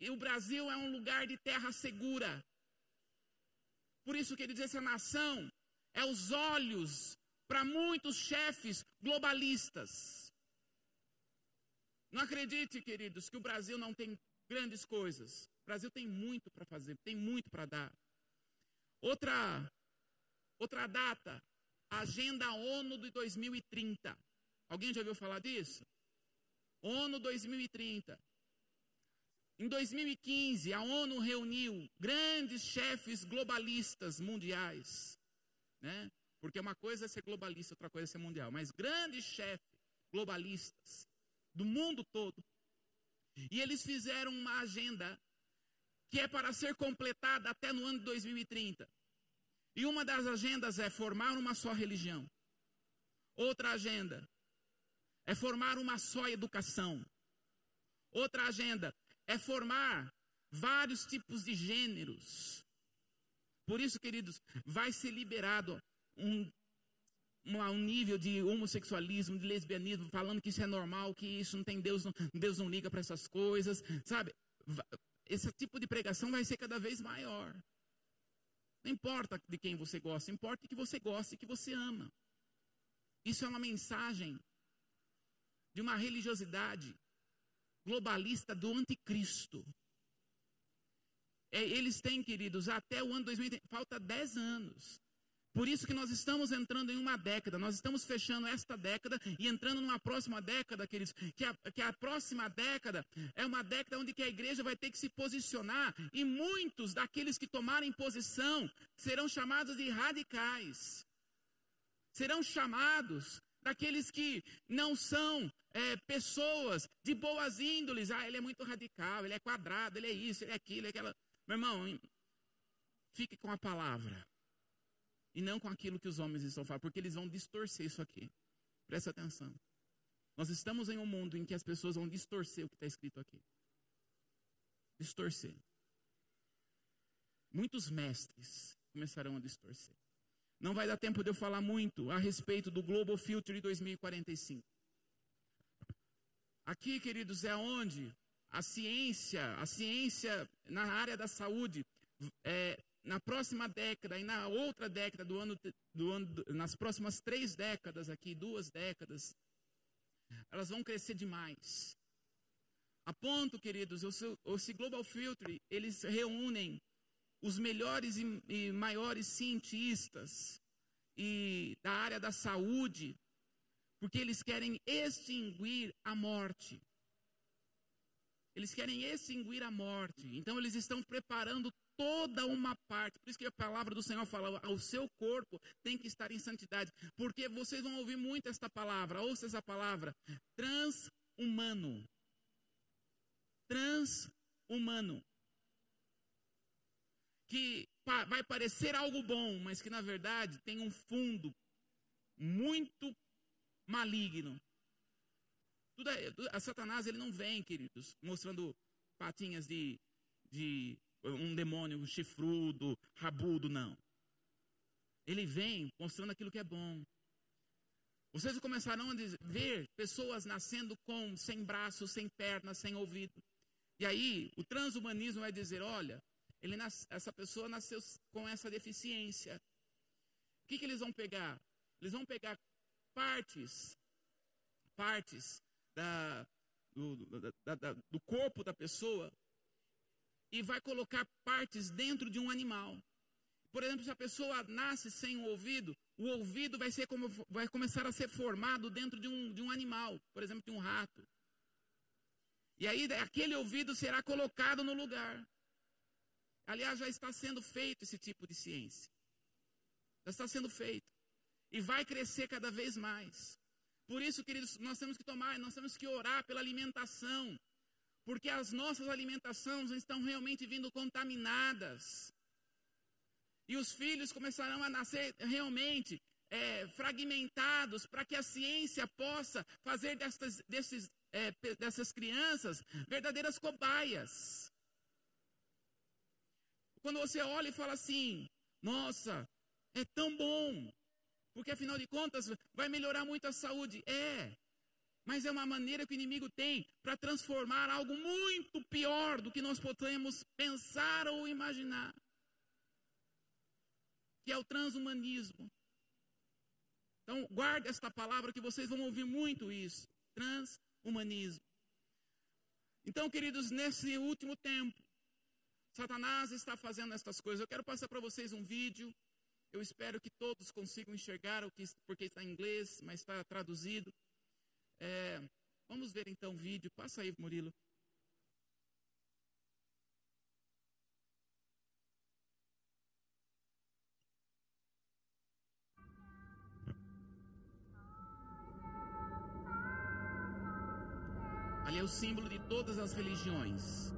E o Brasil é um lugar de terra segura, por isso que ele diz: essa nação, é os olhos para muitos chefes globalistas. Não acredite, queridos, que o Brasil não tem grandes coisas. O Brasil tem muito para fazer, tem muito para dar. Outra, outra data, Agenda ONU de 2030. Alguém já ouviu falar disso? ONU 2030. Em 2015, a ONU reuniu grandes chefes globalistas mundiais, né? Porque uma coisa é ser globalista, outra coisa é ser mundial, mas grandes chefes globalistas do mundo todo. E eles fizeram uma agenda que é para ser completada até no ano de 2030. E uma das agendas é formar uma só religião. Outra agenda é formar uma só educação. Outra agenda é formar vários tipos de gêneros. Por isso, queridos, vai ser liberado um, um, nível de homossexualismo, de lesbianismo, falando que isso é normal, que isso não tem Deus, não, Deus não liga para essas coisas, sabe? Esse tipo de pregação vai ser cada vez maior. Não importa de quem você gosta, importa que você gosta e que você ama. Isso é uma mensagem de uma religiosidade globalista do anticristo. É, eles têm, queridos, até o ano 2030, falta 10 anos. Por isso que nós estamos entrando em uma década, nós estamos fechando esta década e entrando numa próxima década, queridos, que a, que a próxima década é uma década onde a igreja vai ter que se posicionar e muitos daqueles que tomarem posição serão chamados de radicais. Serão chamados daqueles que não são é, pessoas de boas índoles. Ah, ele é muito radical, ele é quadrado, ele é isso, ele é aquilo, ele é aquela. Meu irmão, fique com a palavra. E não com aquilo que os homens estão falando, porque eles vão distorcer isso aqui. Presta atenção. Nós estamos em um mundo em que as pessoas vão distorcer o que está escrito aqui. Distorcer. Muitos mestres começarão a distorcer. Não vai dar tempo de eu falar muito a respeito do Global Future 2045. Aqui, queridos, é onde a ciência, a ciência na área da saúde, é, na próxima década e na outra década do ano, do ano, nas próximas três décadas aqui, duas décadas, elas vão crescer demais. A ponto, queridos, o, Global Filter, eles reúnem os melhores e, e maiores cientistas e da área da saúde, porque eles querem extinguir a morte. Eles querem extinguir a morte. Então eles estão preparando toda uma parte. Por isso que a palavra do Senhor fala: o seu corpo tem que estar em santidade. Porque vocês vão ouvir muito esta palavra. Ouça essa palavra: transhumano. Transhumano. Que vai parecer algo bom, mas que na verdade tem um fundo muito maligno. Tudo é, a Satanás ele não vem, queridos, mostrando patinhas de, de um demônio chifrudo, rabudo, não. Ele vem mostrando aquilo que é bom. Vocês começarão a ver pessoas nascendo com sem braços, sem pernas, sem ouvido. E aí, o transhumanismo vai dizer: olha, ele nas, essa pessoa nasceu com essa deficiência. O que, que eles vão pegar? Eles vão pegar partes, partes da, do, da, da, do corpo da pessoa e vai colocar partes dentro de um animal. Por exemplo, se a pessoa nasce sem o ouvido, o ouvido vai, ser como, vai começar a ser formado dentro de um, de um animal, por exemplo, de um rato. E aí aquele ouvido será colocado no lugar. Aliás, já está sendo feito esse tipo de ciência. Já está sendo feito. E vai crescer cada vez mais. Por isso, queridos, nós temos que tomar, nós temos que orar pela alimentação porque as nossas alimentações estão realmente vindo contaminadas. E os filhos começarão a nascer realmente é, fragmentados para que a ciência possa fazer destas, desses, é, dessas crianças verdadeiras cobaias. Quando você olha e fala assim, nossa, é tão bom, porque afinal de contas vai melhorar muito a saúde. É, mas é uma maneira que o inimigo tem para transformar algo muito pior do que nós podemos pensar ou imaginar. Que é o transhumanismo. Então, guarde esta palavra que vocês vão ouvir muito isso. Transhumanismo. Então, queridos, nesse último tempo, Satanás está fazendo estas coisas. Eu quero passar para vocês um vídeo. Eu espero que todos consigam enxergar o que, porque está em inglês, mas está traduzido. É, vamos ver então o vídeo. Passa aí, Murilo. Ali é o símbolo de todas as religiões.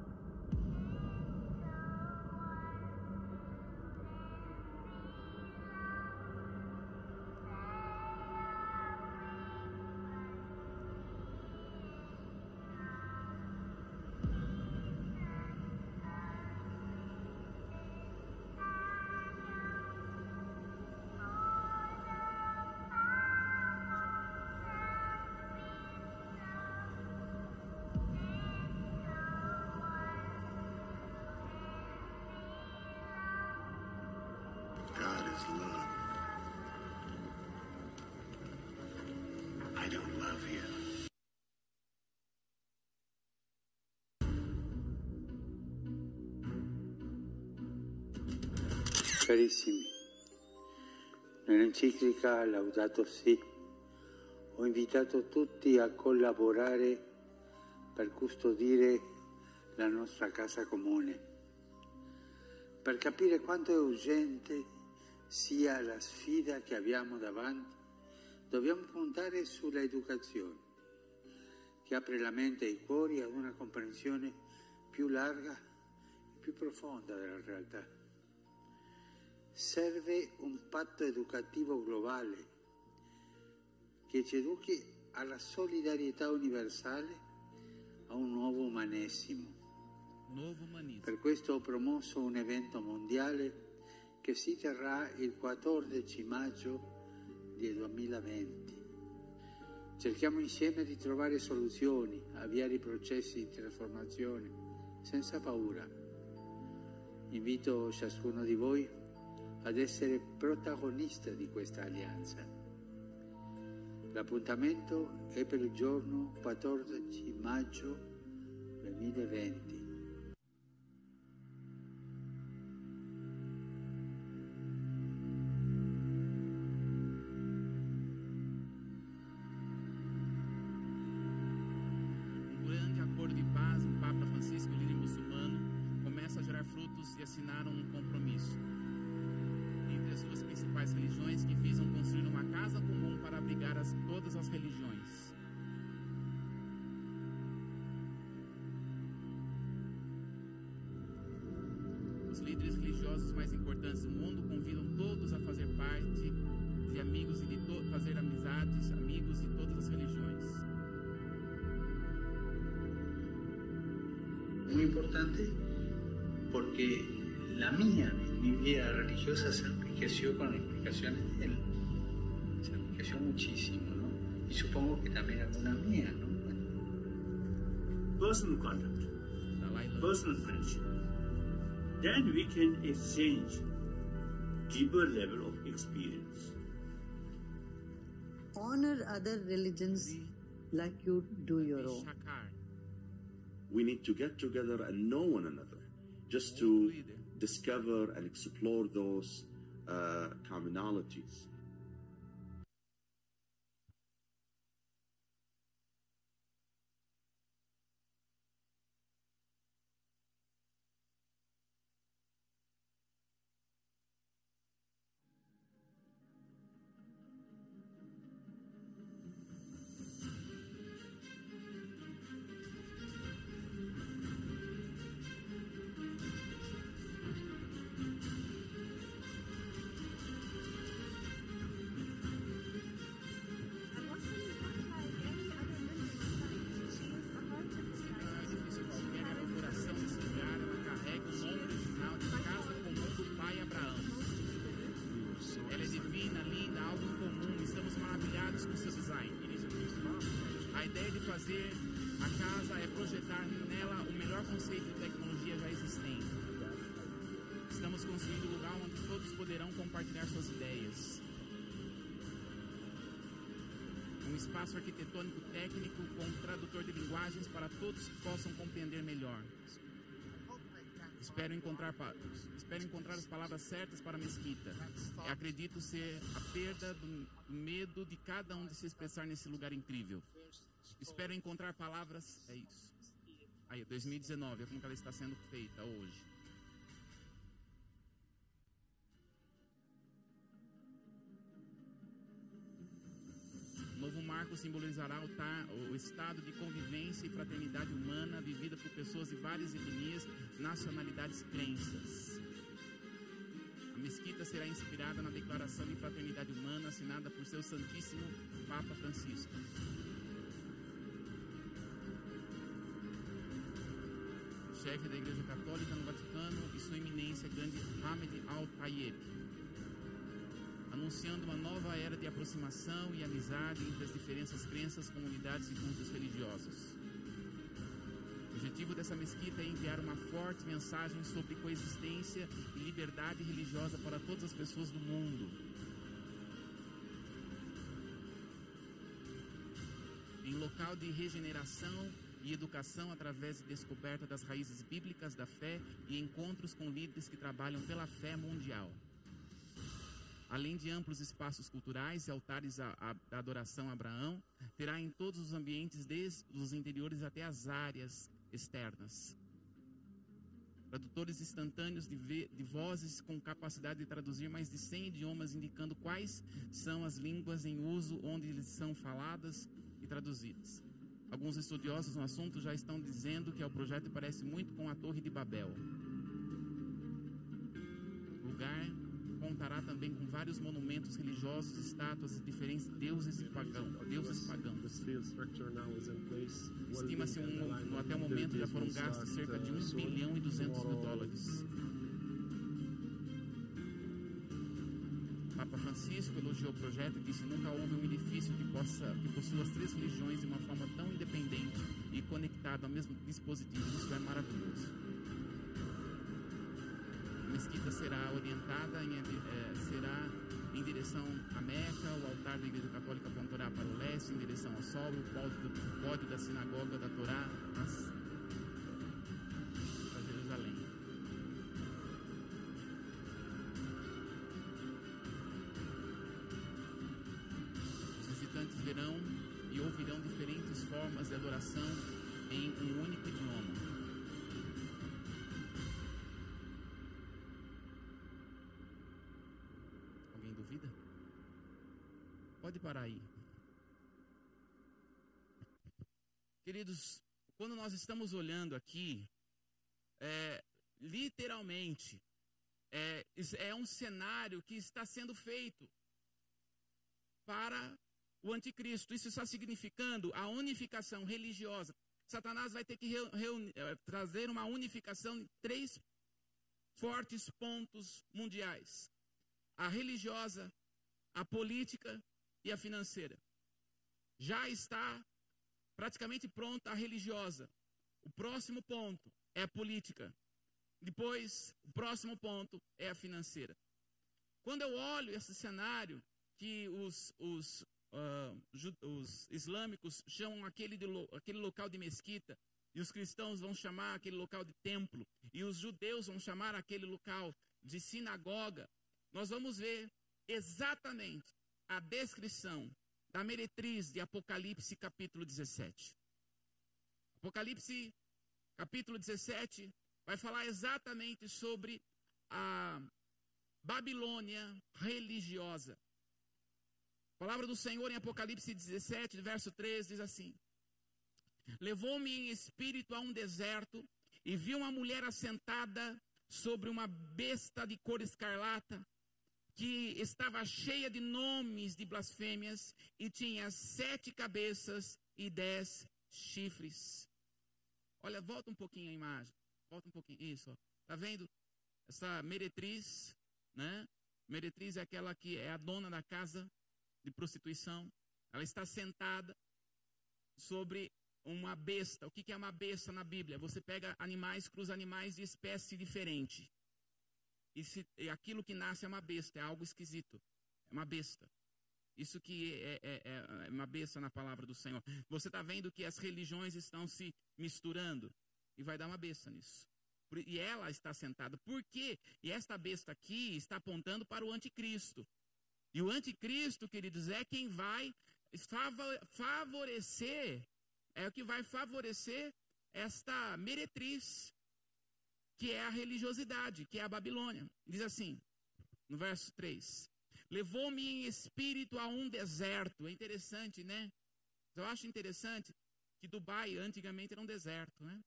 Carissimi, nell'enciclica Laudato Si ho invitato tutti a collaborare per custodire la nostra casa comune, per capire quanto è urgente sia la sfida che abbiamo davanti, dobbiamo puntare sulla educazione, che apre la mente e i cuori ad una comprensione più larga e più profonda della realtà. Serve un patto educativo globale che ci educhi alla solidarietà universale, a un nuovo umanesimo. Novo humanismo. Per questo ho promosso un evento mondiale che si terrà il 14 maggio del 2020. Cerchiamo insieme di trovare soluzioni, avviare i processi di trasformazione senza paura. Invito ciascuno di voi ad essere protagonista di questa alleanza. L'appuntamento è per il giorno 14 maggio 2020. Enriqueció con las explicaciones de él. Se enriqueció muchísimo, ¿no? Y supongo que también alguna mía, ¿no? personal contact, personal friendship. Then we can exchange deeper level of experience. honor other religions like you do your own. We need to get together and know one another just to discover and explore those Uh, commonalities. Palavras certas para a mesquita. Eu acredito ser a perda do, do medo de cada um de se expressar nesse lugar incrível. Espero encontrar palavras. É isso. Aí, 2019, é como ela está sendo feita hoje. O novo marco simbolizará o, ta- o estado de convivência e fraternidade humana vivida por pessoas de várias etnias, nacionalidades crenças. A mesquita será inspirada na Declaração de Fraternidade Humana assinada por seu Santíssimo Papa Francisco. Chefe da Igreja Católica no Vaticano e sua eminência grande Hamed Al-Tayeb anunciando uma nova era de aproximação e amizade entre as diferentes crenças, comunidades e cultos religiosos. Objetivo dessa mesquita é enviar uma forte mensagem sobre coexistência e liberdade religiosa para todas as pessoas do mundo. Em local de regeneração e educação através de descoberta das raízes bíblicas da fé e encontros com líderes que trabalham pela fé mundial além de amplos espaços culturais e altares da adoração a Abraão, terá em todos os ambientes, desde os interiores até as áreas externas. Tradutores instantâneos de, de vozes com capacidade de traduzir mais de 100 idiomas, indicando quais são as línguas em uso onde eles são faladas e traduzidas. Alguns estudiosos no assunto já estão dizendo que o projeto parece muito com a Torre de Babel. Lugar contará também com vários monumentos religiosos, estátuas de diferentes deuses pagãos, deuses pagãos. Estima-se um, até o momento já foram gastos cerca de 1 bilhão e 200 mil dólares. Papa Francisco elogiou o projeto e disse nunca houve um edifício que possa que possua as três religiões de uma forma tão independente e conectada ao mesmo dispositivo. Isso é maravilhoso. Mesquita será orientada em, eh, será em direção a Meca, o altar da Igreja Católica apontará para o leste, em direção ao sol, o pódio, pódio da sinagoga da Torá nas- Pode parar aí. Queridos, quando nós estamos olhando aqui, é, literalmente, é, é um cenário que está sendo feito para o anticristo. Isso está significando a unificação religiosa. Satanás vai ter que reu- reuni- eh, trazer uma unificação em três fortes pontos mundiais: a religiosa, a política e a financeira. Já está praticamente pronta a religiosa. O próximo ponto é a política. Depois, o próximo ponto é a financeira. Quando eu olho esse cenário que os, os, ju- os islâmicos chamam aquele, de aquele local de mesquita, e os cristãos vão chamar aquele local de templo, e os judeus vão chamar aquele local de sinagoga, nós vamos ver exatamente a descrição da meretriz de Apocalipse capítulo 17. Apocalipse capítulo 17 vai falar exatamente sobre a Babilônia religiosa. A palavra do Senhor em Apocalipse 17, verso 3 diz assim: Levou-me em espírito a um deserto e vi uma mulher assentada sobre uma besta de cor escarlata, que estava cheia de nomes de blasfêmias e tinha sete cabeças e dez chifres. Olha, volta um pouquinho a imagem. Volta um pouquinho. Isso, ó. Tá vendo? Essa meretriz, né? Meretriz é aquela que é a dona da casa de prostituição. Ela está sentada sobre uma besta. O que é uma besta na Bíblia? Você pega animais, cruza animais de espécie diferente. E, se, e aquilo que nasce é uma besta, é algo esquisito. É uma besta. Isso que é, é, é uma besta na palavra do Senhor. Você está vendo que as religiões estão se misturando e vai dar uma besta nisso. E ela está sentada. Por quê? E esta besta aqui está apontando para o anticristo. E o anticristo, queridos, é quem vai favorecer, é o que vai favorecer esta meretriz, que é a religiosidade, que é a Babilônia. Diz assim, no verso 3: Levou-me em espírito a um deserto. É interessante, né? Eu acho interessante que Dubai antigamente era um deserto, né?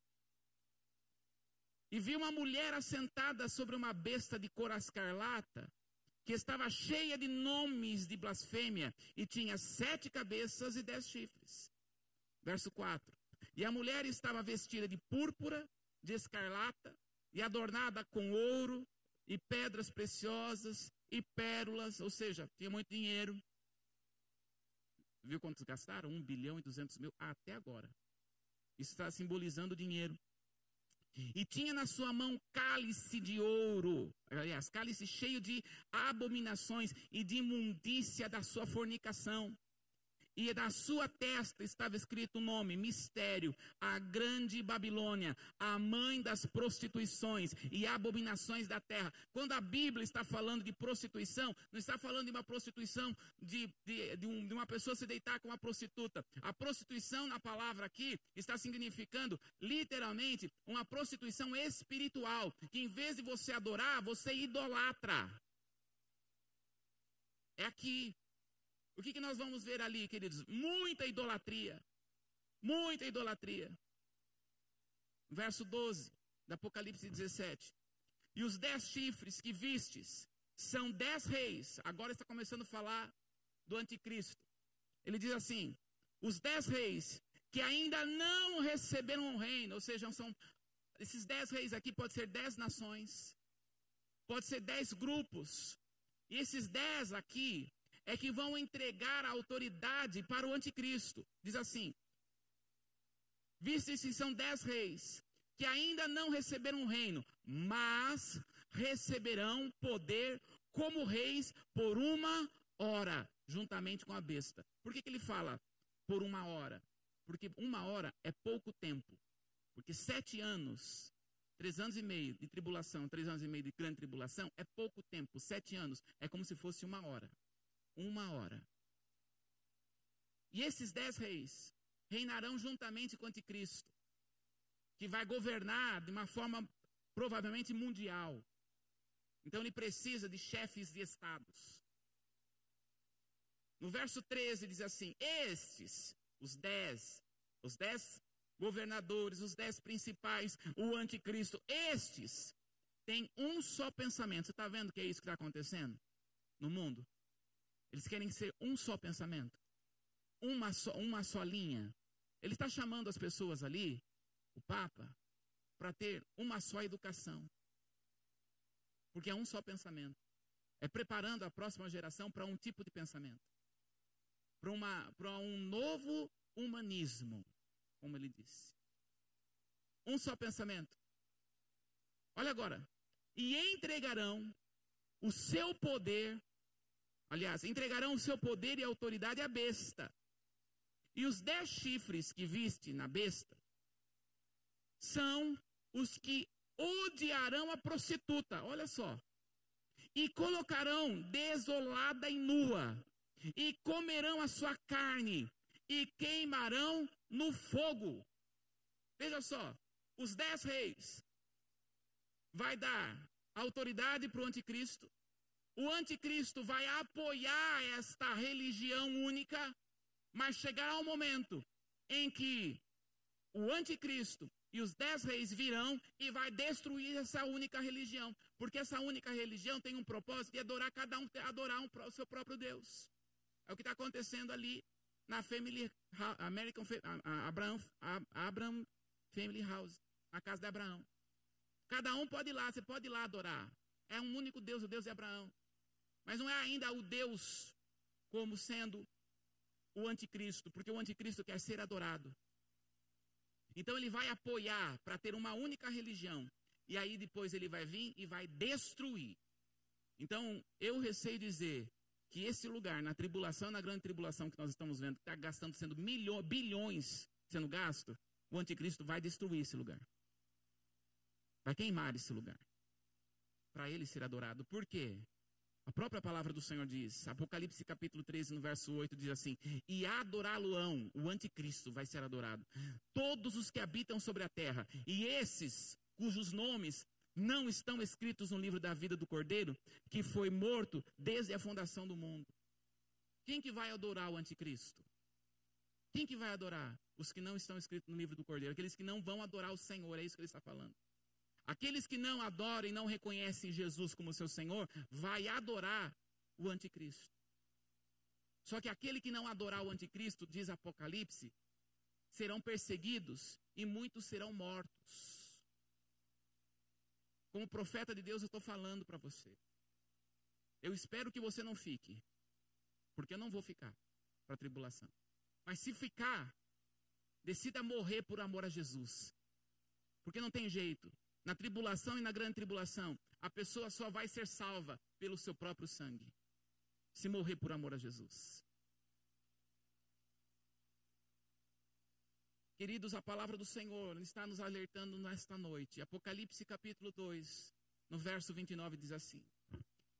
E vi uma mulher assentada sobre uma besta de cor escarlata, que estava cheia de nomes de blasfêmia, e tinha sete cabeças e dez chifres. Verso 4. E a mulher estava vestida de púrpura, de escarlata, e adornada com ouro, e pedras preciosas, e pérolas, ou seja, tinha muito dinheiro. Viu quantos gastaram? Um bilhão e duzentos mil até agora. Isso está simbolizando dinheiro. E tinha na sua mão cálice de ouro, aliás, cálice cheio de abominações e de imundícia da sua fornicação e na sua testa estava escrito o nome, mistério, a grande Babilônia, a mãe das prostituições e abominações da terra. Quando a Bíblia está falando de prostituição, não está falando de uma prostituição de, de, de, um, de uma pessoa se deitar com uma prostituta. A prostituição na palavra aqui está significando literalmente uma prostituição espiritual, que em vez de você adorar, você idolatra. É aqui. O que, que nós vamos ver ali, queridos? Muita idolatria. Muita idolatria. Verso 12, do Apocalipse 17. E os dez chifres que vistes são dez reis. Agora está começando a falar do anticristo. Ele diz assim: os dez reis que ainda não receberam o reino, ou seja, são esses dez reis aqui pode ser dez nações, pode ser dez grupos. E esses dez aqui é que vão entregar a autoridade para o anticristo. Diz assim: Vistes-se são dez reis, que ainda não receberam um reino, mas receberão poder como reis por uma hora, juntamente com a besta. Por que, que ele fala por uma hora? Porque uma hora é pouco tempo. Porque sete anos, três anos e meio de tribulação, três anos e meio de grande tribulação, é pouco tempo. Sete anos é como se fosse uma hora uma hora. E esses dez reis reinarão juntamente com o anticristo, que vai governar de uma forma provavelmente mundial. Então ele precisa de chefes de estados. No verso 13 diz assim: Estes, os dez, os dez governadores, os dez principais, o anticristo, estes têm um só pensamento. Você está vendo que é isso que está acontecendo no mundo? Eles querem ser um só pensamento, uma só, uma só linha. Ele está chamando as pessoas ali, o Papa, para ter uma só educação. Porque é um só pensamento. É preparando a próxima geração para um tipo de pensamento. Para, um novo humanismo, como ele disse. Um só pensamento. Olha agora. E entregarão o seu poder Aliás, entregarão o seu poder e autoridade à besta. E os dez chifres que viste na besta são os que odiarão a prostituta. Olha só. E colocarão desolada e nua, e comerão a sua carne, e queimarão no fogo. Veja só, os dez reis vai dar autoridade para o anticristo, o anticristo vai apoiar esta religião única, mas chegará um momento em que o anticristo e os dez reis virão e vai destruir essa única religião, porque essa única religião tem um propósito de adorar cada um, adorar um, o seu próprio Deus. É o que está acontecendo ali na Family American Abraham, Abraham Family House, na casa de Abraão. Cada um pode ir lá, você pode ir lá adorar. É um único Deus, o Deus de Abraão. Mas não é ainda o Deus como sendo o anticristo, porque o anticristo quer ser adorado. Então ele vai apoiar para ter uma única religião. E aí depois ele vai vir e vai destruir. Então eu receio dizer que esse lugar, na tribulação, na grande tribulação que nós estamos vendo, que está gastando, sendo milhões, bilhões sendo gasto, o anticristo vai destruir esse lugar. Vai queimar esse lugar. Para ele ser adorado. Por quê? A própria palavra do Senhor diz, Apocalipse capítulo 13, no verso 8, diz assim: E adorá-lo-ão, o anticristo vai ser adorado, todos os que habitam sobre a terra, e esses cujos nomes não estão escritos no livro da vida do Cordeiro, que foi morto desde a fundação do mundo. Quem que vai adorar o anticristo? Quem que vai adorar? Os que não estão escritos no livro do Cordeiro, aqueles que não vão adorar o Senhor, é isso que ele está falando. Aqueles que não adoram e não reconhecem Jesus como seu Senhor, vai adorar o anticristo. Só que aquele que não adorar o anticristo, diz Apocalipse, serão perseguidos e muitos serão mortos. Como profeta de Deus, eu estou falando para você. Eu espero que você não fique, porque eu não vou ficar para a tribulação. Mas se ficar, decida morrer por amor a Jesus. Porque não tem jeito. Na tribulação e na grande tribulação, a pessoa só vai ser salva pelo seu próprio sangue. Se morrer por amor a Jesus. Queridos, a palavra do Senhor está nos alertando nesta noite. Apocalipse capítulo 2, no verso 29 diz assim: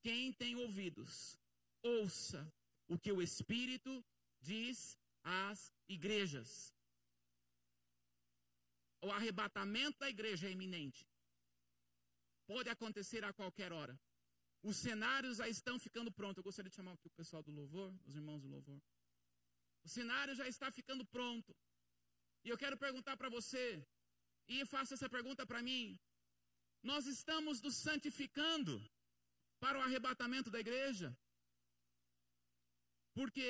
Quem tem ouvidos, ouça o que o Espírito diz às igrejas. O arrebatamento da igreja é iminente. Pode acontecer a qualquer hora. Os cenários já estão ficando prontos. Eu gostaria de chamar aqui o pessoal do louvor, os irmãos do louvor. O cenário já está ficando pronto. E eu quero perguntar para você, e faça essa pergunta para mim. Nós estamos nos santificando para o arrebatamento da igreja? Porque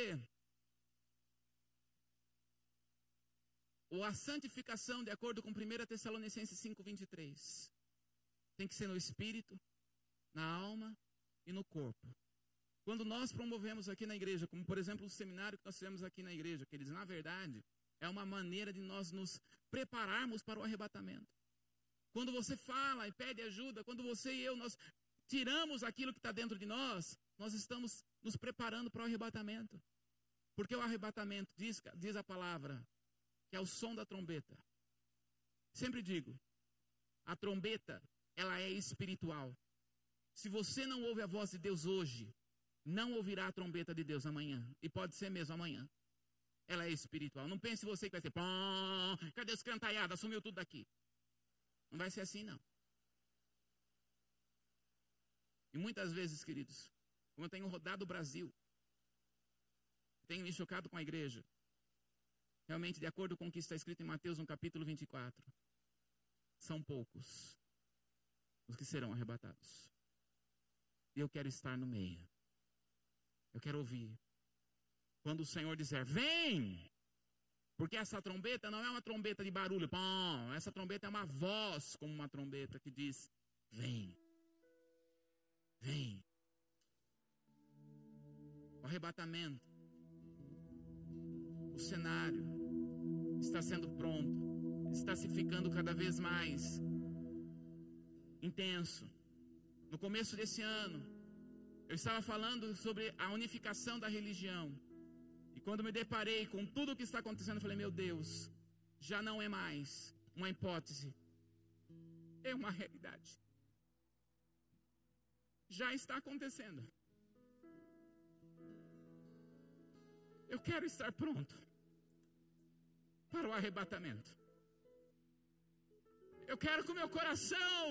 ou a santificação, de acordo com 1 Tessalonicenses 5,23, tem que ser no espírito, na alma e no corpo. Quando nós promovemos aqui na igreja, como por exemplo o seminário que nós fizemos aqui na igreja, que eles, na verdade, é uma maneira de nós nos prepararmos para o arrebatamento. Quando você fala e pede ajuda, quando você e eu nós tiramos aquilo que está dentro de nós, nós estamos nos preparando para o arrebatamento. Porque o arrebatamento, diz, diz a palavra, que é o som da trombeta. Sempre digo, a trombeta, ela é espiritual. Se você não ouve a voz de Deus hoje, não ouvirá a trombeta de Deus amanhã. E pode ser mesmo amanhã ela é espiritual. Não pense você que vai ser, pão, cadê os cantaiados? Assumiu tudo daqui. Não vai ser assim, não. E muitas vezes, queridos, como eu tenho rodado o Brasil, tenho me chocado com a igreja, realmente, de acordo com o que está escrito em Mateus, no capítulo 24, são poucos os que serão arrebatados. E eu quero estar no meio. Eu quero ouvir quando o Senhor disser, vem! Porque essa trombeta não é uma trombeta de barulho, pão. Essa trombeta é uma voz como uma trombeta que diz, vem. Vem. O arrebatamento. O cenário está sendo pronto. Está se ficando cada vez mais intenso. No começo desse ano, eu estava falando sobre a unificação da religião. E quando me deparei com tudo o que está acontecendo, eu falei: meu Deus, já não é mais uma hipótese, é uma realidade. Já está acontecendo. Eu quero estar pronto para o arrebatamento. Eu quero com meu coração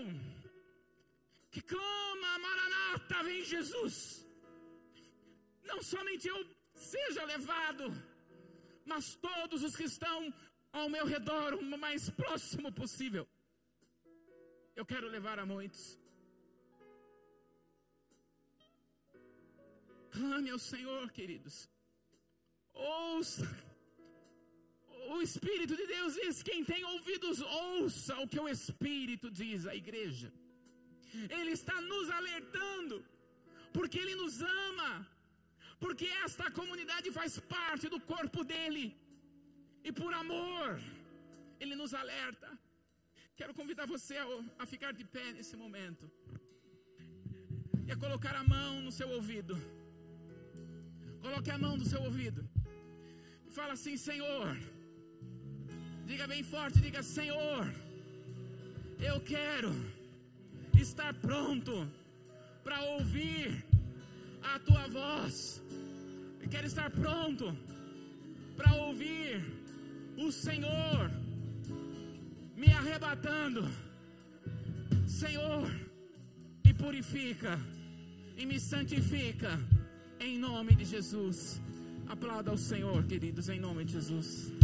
que clama, Maranata, vem Jesus. Não somente eu seja levado, mas todos os que estão ao meu redor, o mais próximo possível. Eu quero levar a muitos. Clame ao Senhor, queridos. Ouça. O Espírito de Deus diz: quem tem ouvidos, ouça o que o Espírito diz à igreja. Ele está nos alertando, porque Ele nos ama porque esta comunidade faz parte do corpo dele, e por amor, ele nos alerta. Quero convidar você a, ficar de pé nesse momento, e a colocar a mão no seu ouvido, Coloque a mão no seu ouvido. E fala assim: Senhor. Diga bem forte, diga: Senhor, eu quero estar pronto para ouvir a tua voz. Eu quero estar pronto para ouvir o Senhor me arrebatando. Senhor, me purifica e me santifica em nome de Jesus. Aplauda ao Senhor, queridos, em nome de Jesus.